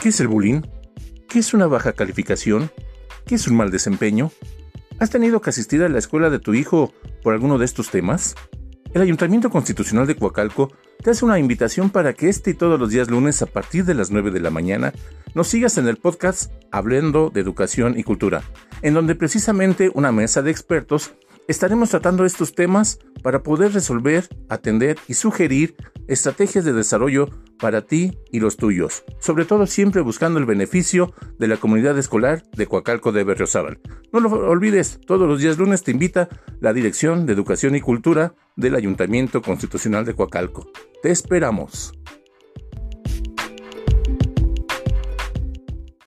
¿Qué es el bullying? ¿Qué es una baja calificación? ¿Qué es un mal desempeño? ¿Has tenido que asistir a la escuela de tu hijo por alguno de estos temas? El Ayuntamiento Constitucional de Coacalco te hace una invitación para que este y todos los días lunes a partir de las 9 de la mañana nos sigas en el podcast Hablando de Educación y Cultura, en donde precisamente una mesa de expertos estaremos tratando estos temas para poder resolver, atender y sugerir estrategias de desarrollo para ti y los tuyos, sobre todo siempre buscando el beneficio de la comunidad escolar de Coacalco de Berriozábal. No lo olvides, todos los días lunes te invita la Dirección de Educación y Cultura del Ayuntamiento Constitucional de Coacalco. Te esperamos.